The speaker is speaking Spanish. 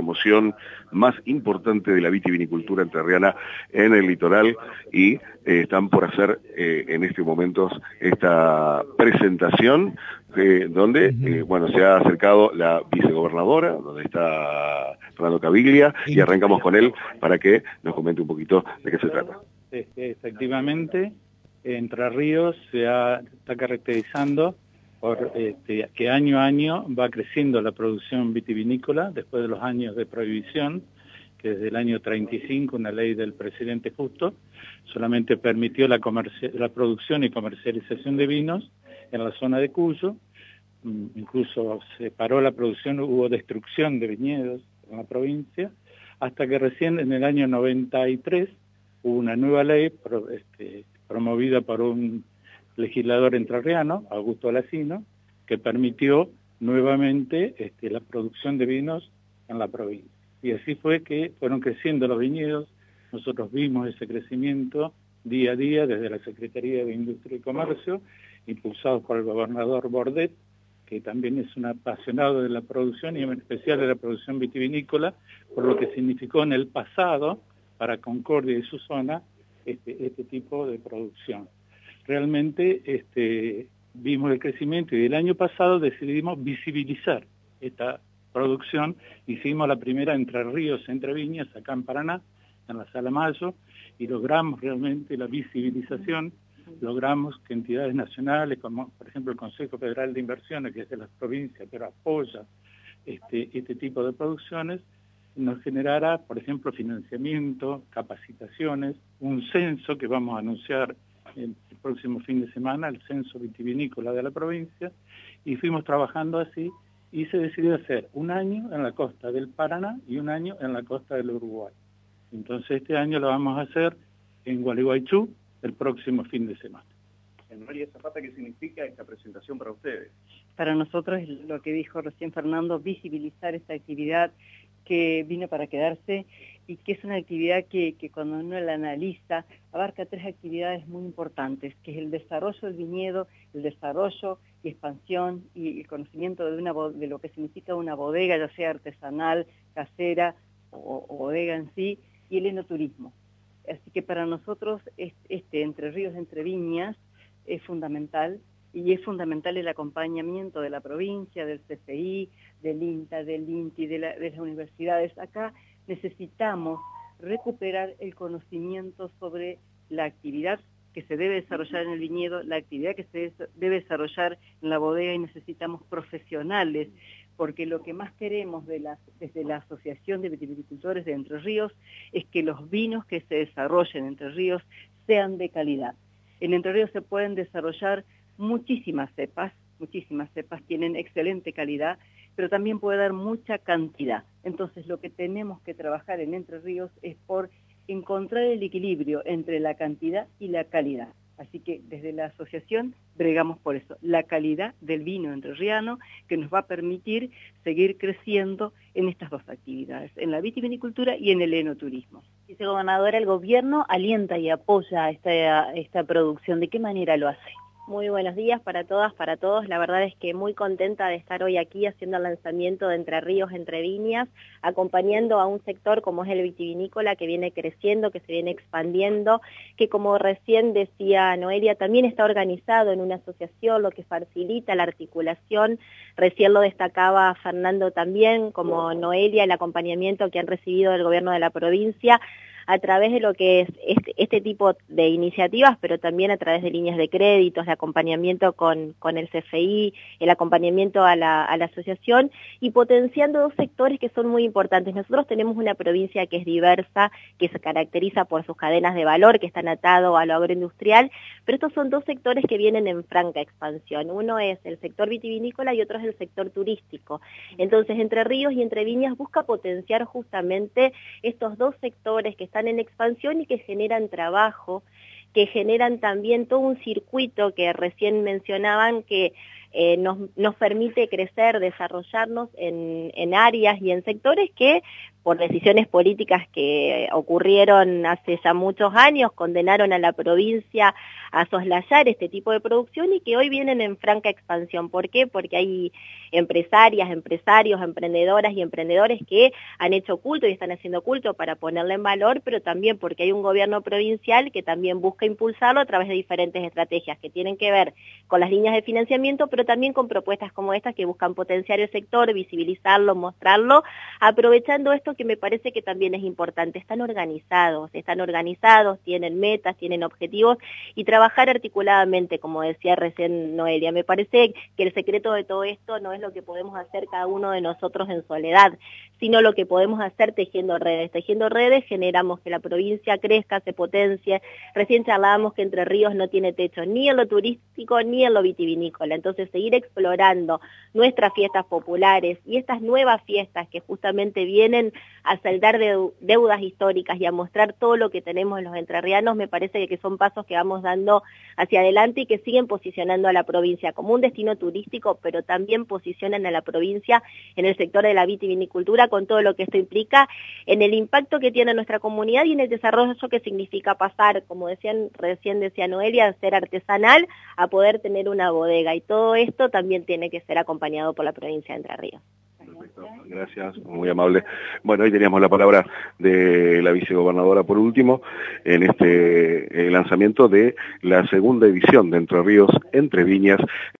promoción más importante de la vitivinicultura entrerriana en el litoral y eh, están por hacer eh, en este momento esta presentación donde bueno se ha acercado la vicegobernadora, donde está Fernando Caviglia, y arrancamos con él para que nos comente un poquito de qué se trata. Efectivamente, Entre Ríos se está caracterizando por este, que año a año va creciendo la producción vitivinícola después de los años de prohibición, que desde el año 35 una ley del presidente Justo solamente permitió la, la producción y comercialización de vinos en la zona de Cuyo, mm, incluso se paró la producción, hubo destrucción de viñedos en la provincia, hasta que recién en el año 93 hubo una nueva ley este, promovida por un legislador entrerriano, Augusto Alacino, que permitió nuevamente este, la producción de vinos en la provincia. Y así fue que fueron creciendo los viñedos, nosotros vimos ese crecimiento día a día desde la Secretaría de Industria y Comercio, impulsados por el gobernador Bordet, que también es un apasionado de la producción y en especial de la producción vitivinícola, por lo que significó en el pasado para Concordia y su zona este, este tipo de producción realmente este, vimos el crecimiento y el año pasado decidimos visibilizar esta producción. Hicimos la primera Entre Ríos, Entre Viñas, acá en Paraná, en la Sala Mayo, y logramos realmente la visibilización, logramos que entidades nacionales, como por ejemplo el Consejo Federal de Inversiones, que es de las provincias, pero apoya este, este tipo de producciones, nos generara, por ejemplo, financiamiento, capacitaciones, un censo que vamos a anunciar el, próximo fin de semana el censo vitivinícola de la provincia y fuimos trabajando así y se decidió hacer un año en la costa del Paraná y un año en la costa del Uruguay. Entonces este año lo vamos a hacer en Gualeguaychú el próximo fin de semana. En María Zapata, ¿qué significa esta presentación para ustedes? Para nosotros, lo que dijo recién Fernando, visibilizar esta actividad que vino para quedarse y que es una actividad que, cuando uno la analiza abarca tres actividades muy importantes, que es el desarrollo del viñedo, el desarrollo y expansión y el conocimiento de, lo que significa una bodega, ya sea artesanal, casera o, bodega en sí, y el enoturismo. Así que para nosotros este Entre Ríos, Entre Viñas es fundamental y es fundamental el acompañamiento de la provincia, del CCI, del INTA, del INTI, de, las universidades. Acá necesitamos recuperar el conocimiento sobre la actividad que se debe desarrollar en el viñedo, la actividad que se debe desarrollar en la bodega y necesitamos profesionales, porque lo que más queremos de desde la Asociación de Viticultores de Entre Ríos es que los vinos que se desarrollen en Entre Ríos sean de calidad. En Entre Ríos se pueden desarrollar muchísimas cepas, muchísimas cepas tienen excelente calidad, pero también puede dar mucha cantidad. Entonces lo que tenemos que trabajar en Entre Ríos es por encontrar el equilibrio entre la cantidad y la calidad. Así que desde la asociación bregamos por eso, la calidad del vino entrerriano que nos va a permitir seguir creciendo en estas dos actividades, en la vitivinicultura y en el enoturismo. Dice gobernadora, el gobierno alienta y apoya esta, esta producción. ¿De qué manera lo hace? Muy buenos días para todas, para todos. La verdad es que muy contenta de estar hoy aquí haciendo el lanzamiento de Entre Ríos, Entre Viñas, acompañando a un sector como es el vitivinícola que viene creciendo, que se viene expandiendo, que como recién decía Noelia, también está organizado en una asociación, lo que facilita la articulación. Recién lo destacaba Fernando también, como Noelia, el acompañamiento que han recibido del gobierno de la provincia a través de lo que es este, este, tipo de iniciativas, pero también a través de líneas de créditos, de acompañamiento con, con el CFI, el acompañamiento a la, a la asociación y potenciando dos sectores que son muy importantes. Nosotros tenemos una provincia que es diversa, que se caracteriza por sus cadenas de valor, que están atados a lo agroindustrial, pero estos son dos sectores que vienen en franca expansión. Uno es el sector vitivinícola y otro es el sector turístico. Entonces, Entre Ríos y Entre Viñas busca potenciar justamente estos dos sectores que están en expansión y que generan trabajo, que generan también todo un circuito que recién mencionaban que eh, nos, nos, permite crecer, desarrollarnos en, en, áreas y en sectores que por decisiones políticas que ocurrieron hace ya muchos años, condenaron a la provincia a soslayar este tipo de producción y que hoy vienen en franca expansión. ¿Por qué? Porque hay empresarias, empresarios, emprendedoras y emprendedores que han hecho culto y están haciendo culto para ponerle en valor, pero también porque hay un gobierno provincial que también busca impulsarlo a través de diferentes estrategias que tienen que ver con las líneas de financiamiento, pero también con propuestas como estas que buscan potenciar el sector, visibilizarlo, mostrarlo, aprovechando esto que me parece que también es importante. Están organizados, están organizados, tienen metas, tienen objetivos y trabajar articuladamente, como decía recién Noelia. Me parece que el secreto de todo esto no es lo que podemos hacer cada uno de nosotros en soledad, sino lo que podemos hacer tejiendo redes. Tejiendo redes generamos que la provincia crezca, se potencie. Recién charlábamos que Entre Ríos no tiene techo ni en lo turístico ni en lo vitivinícola. Entonces, seguir explorando nuestras fiestas populares y estas nuevas fiestas que justamente vienen a saldar deudas históricas y a mostrar todo lo que tenemos los entrerrianos, me parece que son pasos que vamos dando hacia adelante y que siguen posicionando a la provincia como un destino turístico, pero también posicionan a la provincia en el sector de la vitivinicultura con todo lo que esto implica, en el impacto que tiene nuestra comunidad y en el desarrollo que significa pasar, como decían recién decía Noelia, a ser artesanal a poder tener una bodega. Y todo esto también tiene que ser acompañado por la provincia de Entre Ríos. Gracias, muy amable. Bueno, hoy teníamos la palabra de la vicegobernadora por último en este eh, lanzamiento de la segunda edición de Entre Ríos, Entre Viñas,